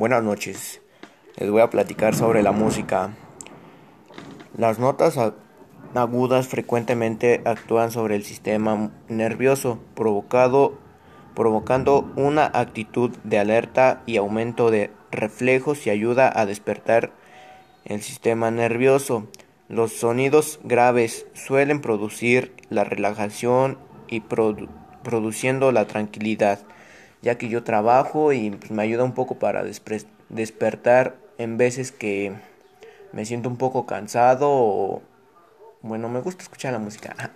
Buenas noches. Les voy a platicar sobre la música. Las notas agudas frecuentemente actúan sobre el sistema nervioso, provocando una actitud de alerta y aumento de reflejos y ayuda a despertar el sistema nervioso. Los sonidos graves suelen producir la relajación y produciendo la tranquilidad ya que yo trabajo y pues, me ayuda un poco para despertar en veces que me siento un poco cansado o bueno, me gusta escuchar la música.